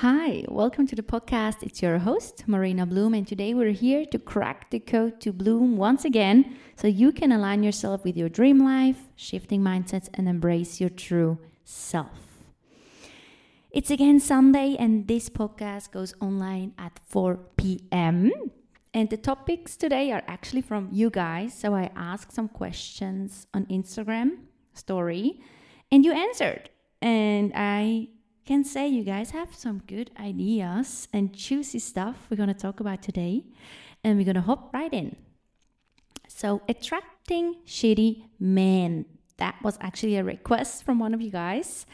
Hi, welcome to the podcast. It's your host, Marina Bloom, and today we're here to crack the code to bloom once again so you can align yourself with your dream life, shifting mindsets, and embrace your true self. It's again Sunday, and this podcast goes online at 4 p.m. And the topics today are actually from you guys. So I asked some questions on Instagram story, and you answered. And I can say you guys have some good ideas and juicy stuff we're going to talk about today. And we're going to hop right in. So, attracting shitty men. That was actually a request from one of you guys.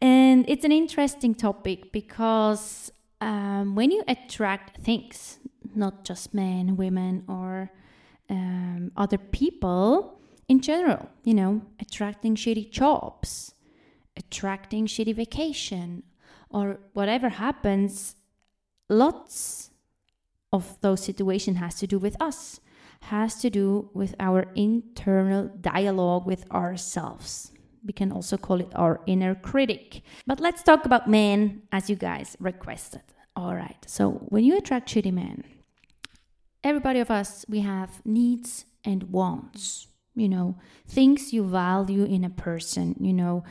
And it's an interesting topic because um, when you attract things, not just men, women, or um, other people in general, you know, attracting shitty jobs, attracting shitty vacation or whatever happens lots of those situations has to do with us has to do with our internal dialogue with ourselves. We can also call it our inner critic. But let's talk about men as you guys requested. All right so when you attract shitty men everybody of us we have needs and wants you know things you value in a person you know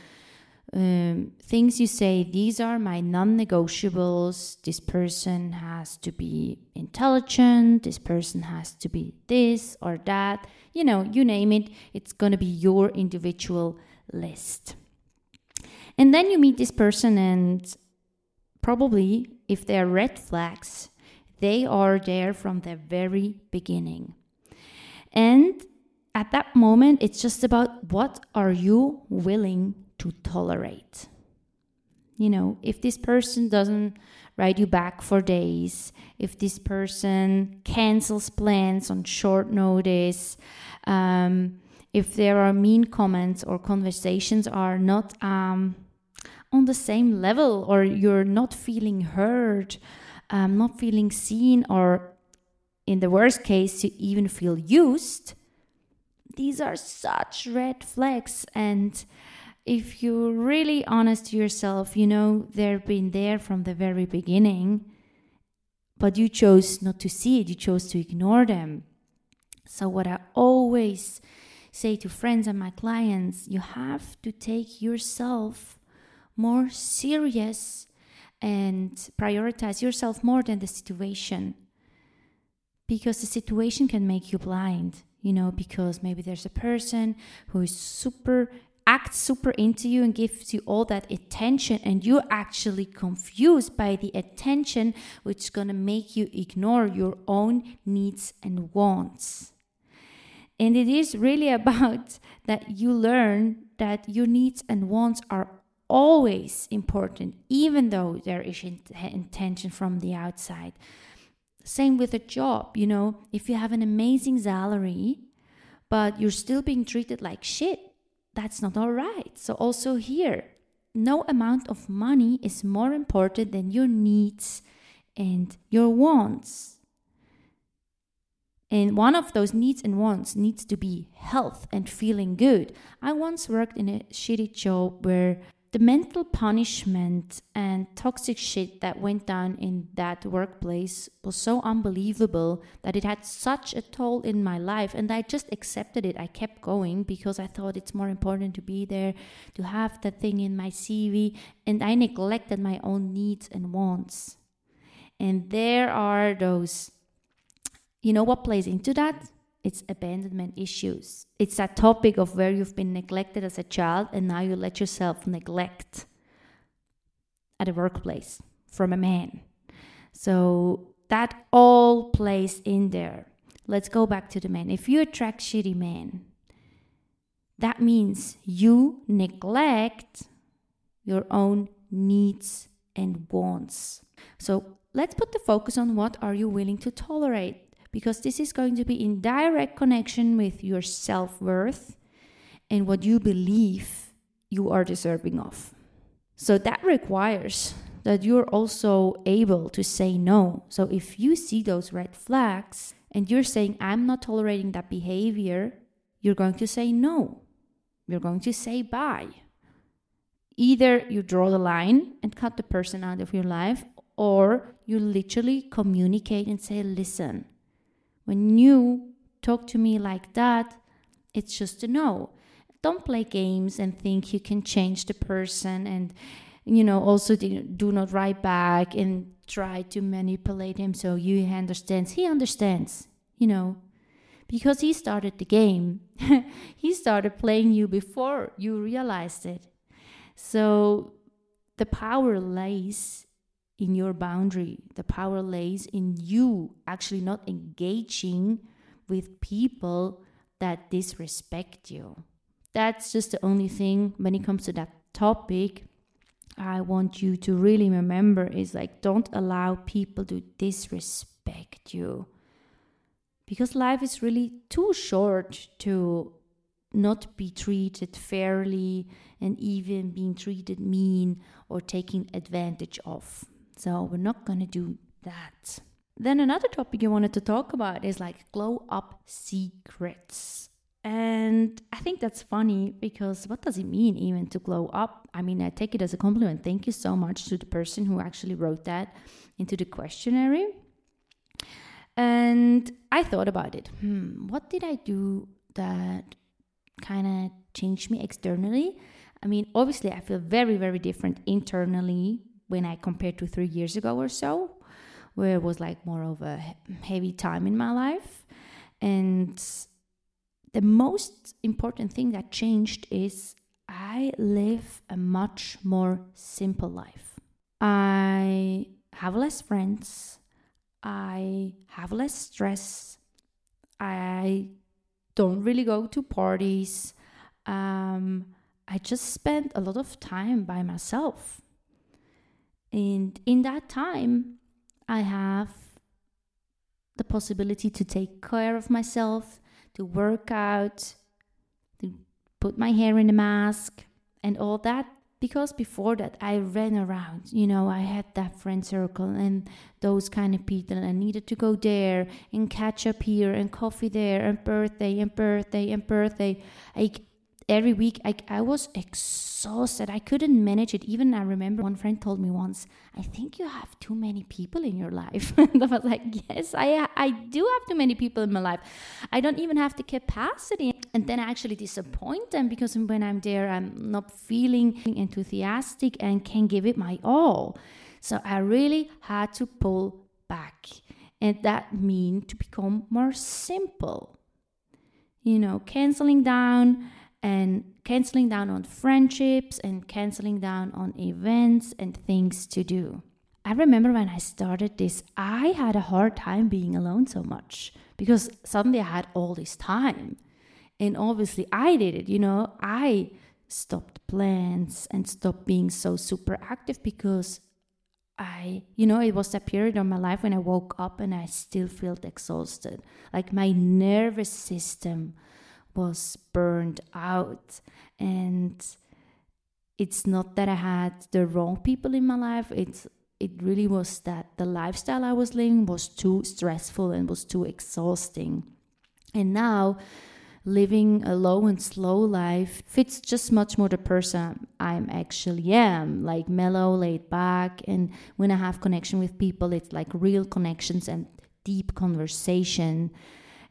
um, things you say, these are my non negotiables. This person has to be intelligent. This person has to be this or that. You know, you name it, it's going to be your individual list. And then you meet this person, and probably if they are red flags, they are there from the very beginning. And at that moment, it's just about what are you willing to tolerate. You know, if this person doesn't write you back for days, if this person cancels plans on short notice, um, if there are mean comments or conversations are not um, on the same level, or you're not feeling heard, um, not feeling seen, or in the worst case, you even feel used, these are such red flags. And if you're really honest to yourself, you know they've been there from the very beginning, but you chose not to see it, you chose to ignore them. So, what I always say to friends and my clients, you have to take yourself more serious and prioritize yourself more than the situation. Because the situation can make you blind, you know, because maybe there's a person who is super acts super into you and gives you all that attention and you're actually confused by the attention which is going to make you ignore your own needs and wants. And it is really about that you learn that your needs and wants are always important even though there is intention from the outside. Same with a job you know if you have an amazing salary but you're still being treated like shit that's not all right. So, also here, no amount of money is more important than your needs and your wants. And one of those needs and wants needs to be health and feeling good. I once worked in a shitty job where the mental punishment and toxic shit that went down in that workplace was so unbelievable that it had such a toll in my life and i just accepted it. I kept going because i thought it's more important to be there to have that thing in my cv and i neglected my own needs and wants. And there are those you know what plays into that it's abandonment issues. It's that topic of where you've been neglected as a child and now you let yourself neglect at a workplace from a man. So that all plays in there. Let's go back to the man. If you attract shitty men, that means you neglect your own needs and wants. So let's put the focus on what are you willing to tolerate because this is going to be in direct connection with your self worth and what you believe you are deserving of. So that requires that you're also able to say no. So if you see those red flags and you're saying, I'm not tolerating that behavior, you're going to say no. You're going to say bye. Either you draw the line and cut the person out of your life, or you literally communicate and say, listen, when you talk to me like that, it's just a no. Don't play games and think you can change the person and, you know, also do not write back and try to manipulate him so he understands. He understands, you know, because he started the game. he started playing you before you realized it. So the power lays in your boundary. The power lays in you actually not engaging with people that disrespect you. That's just the only thing when it comes to that topic. I want you to really remember is like don't allow people to disrespect you. Because life is really too short to not be treated fairly and even being treated mean or taken advantage of. So we're not going to do that. Then another topic you wanted to talk about is like glow up secrets. And I think that's funny because what does it mean even to glow up? I mean, I take it as a compliment. Thank you so much to the person who actually wrote that into the questionnaire. And I thought about it. Hmm, what did I do that kind of changed me externally. I mean, obviously, I feel very, very different internally when I compare to three years ago or so, where it was like more of a heavy time in my life. And the most important thing that changed is I live a much more simple life. I have less friends. I have less stress. I don't really go to parties. Um, I just spend a lot of time by myself. And in that time, I have the possibility to take care of myself, to work out, to put my hair in a mask, and all that because before that I ran around, you know, I had that friend circle and those kind of people, and I needed to go there and catch up here and coffee there and birthday and birthday and birthday. I every week I, I was exhausted. I couldn't manage it. Even i remember one friend told me once i think you have too many people in your life. And i was like yes i i do have too many people in my life. I don't even have the capacity. And then i actually disappoint them because when i'm there i'm not feeling enthusiastic and can give it my all. So i really had to pull back. And that means to become more simple. You know canceling down and canceling down on friendships and canceling down on events and things to do. I remember when I started this, I had a hard time being alone so much because suddenly I had all this time. And obviously, I did it, you know, I stopped plans and stopped being so super active because I, you know, it was that period of my life when I woke up and I still felt exhausted. Like my nervous system was burned out. And it's not that I had the wrong people in my life. It's it really was that the lifestyle I was living was too stressful and was too exhausting. And now living a low and slow life fits just much more the person I'm actually am like mellow laid back. And when I have connection with people it's like real connections and deep conversation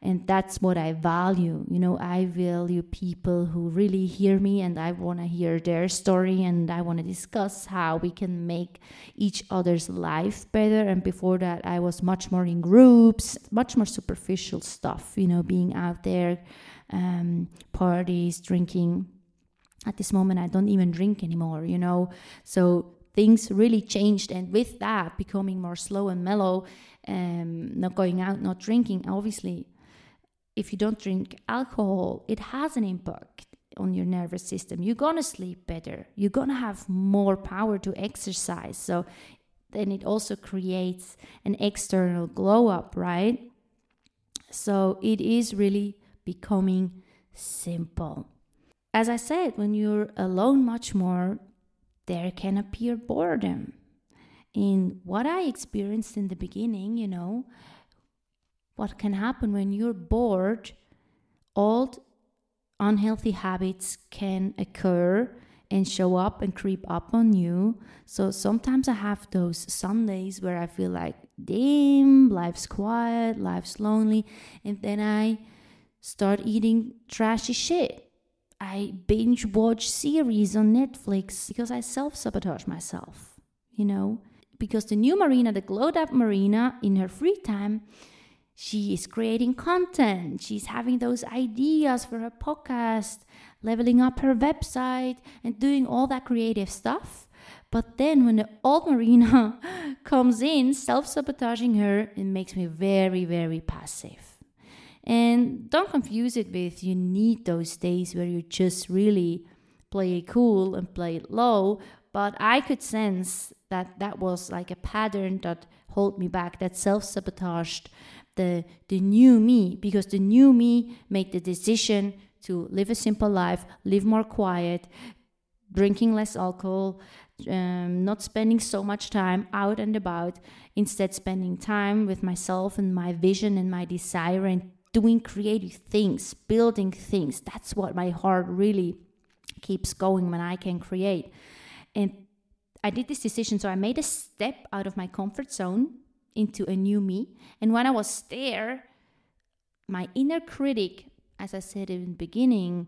and that's what i value. You know i value people who really hear me and i want to hear their story and i want to discuss how we can make each other's life better. And before that i was much more in groups much more superficial stuff you know being out there um, parties drinking. At this moment i don't even drink anymore you know? So things really changed and with that becoming more slow and mellow um, not going out not drinking obviously if you don't drink alcohol, it has an impact on your nervous system. You're gonna sleep better. You're gonna have more power to exercise. So then it also creates an external glow up, right? So it is really becoming simple. As I said, when you're alone much more, there can appear boredom. In what I experienced in the beginning, you know, what can happen when you're bored, old unhealthy habits can occur and show up and creep up on you. So sometimes I have those Sundays where I feel like, damn, life's quiet, life's lonely. And then I start eating trashy shit. I binge watch series on Netflix because I self sabotage myself, you know? Because the new Marina, the glowed up Marina, in her free time, she is creating content. She's having those ideas for her podcast, leveling up her website, and doing all that creative stuff. But then when the old Marina comes in, self sabotaging her, it makes me very, very passive. And don't confuse it with you need those days where you just really play it cool and play it low. But I could sense that that was like a pattern that hold me back, that self sabotaged the the new me because the new me made the decision to live a simple life, live more quiet, drinking less alcohol, um, not spending so much time out and about, instead spending time with myself and my vision and my desire and doing creative things, building things. That's what my heart really keeps going when I can create. And I did this decision, so I made a step out of my comfort zone into a new me. And when I was there, my inner critic, as I said in the beginning,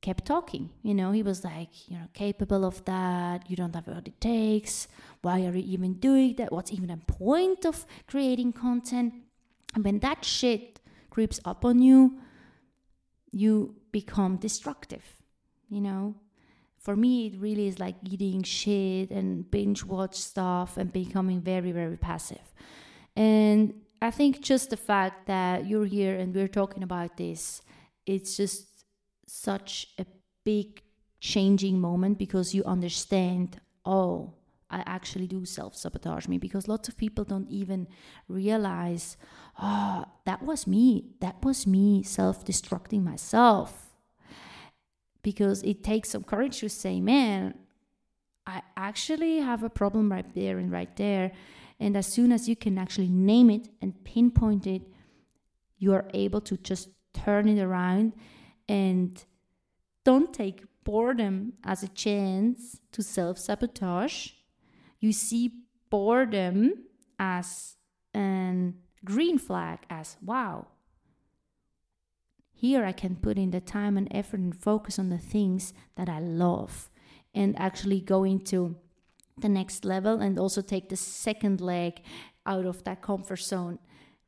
kept talking. You know, he was like, You're not capable of that. You don't have what it takes. Why are you even doing that? What's even the point of creating content? And when that shit creeps up on you, you become destructive. You know, for me, it really is like eating shit and binge watch stuff and becoming very, very passive. And I think just the fact that you're here and we're talking about this, it's just such a big changing moment because you understand, oh, I actually do self sabotage me because lots of people don't even realize, oh, that was me. That was me self destructing myself because it takes some courage to say, man, I actually have a problem right there and right there. And as soon as you can actually name it and pinpoint it, you are able to just turn it around and don't take boredom as a chance to self sabotage. You see boredom as a green flag, as wow, here I can put in the time and effort and focus on the things that I love and actually go into the next level and also take the second leg out of that comfort zone,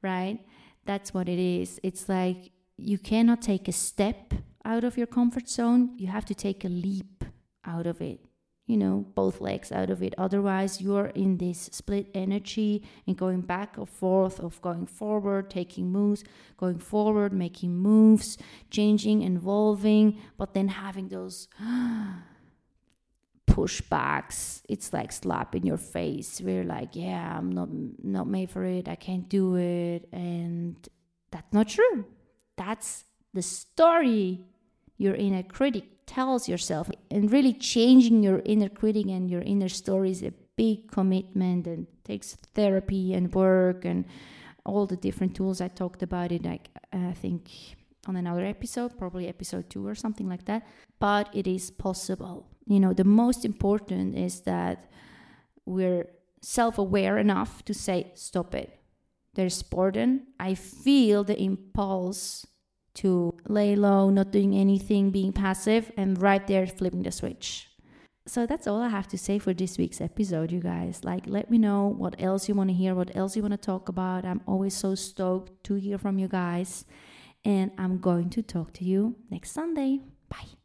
right? That's what it is. It's like you cannot take a step out of your comfort zone, you have to take a leap out of it you know, both legs out of it. Otherwise, you're in this split energy and going back or forth of going forward, taking moves, going forward, making moves, changing, evolving, but then having those pushbacks. It's like slap in your face. We're like, yeah, I'm not not made for it. I can't do it, and that's not true. That's the story your inner critic tells yourself and really changing your inner critic and your inner story is a big commitment and takes therapy and work and all the different tools. I talked about it like uh, i think on another episode probably episode 2 or something like that. But it is possible. You know the most important is that we're self-aware enough to say stop it. There's boredom i feel the impulse to lay low, not doing anything, being passive, and right there flipping the switch. So that's all I have to say for this week's episode, you guys. Like, let me know what else you want to hear, what else you want to talk about. I'm always so stoked to hear from you guys. And I'm going to talk to you next Sunday. Bye.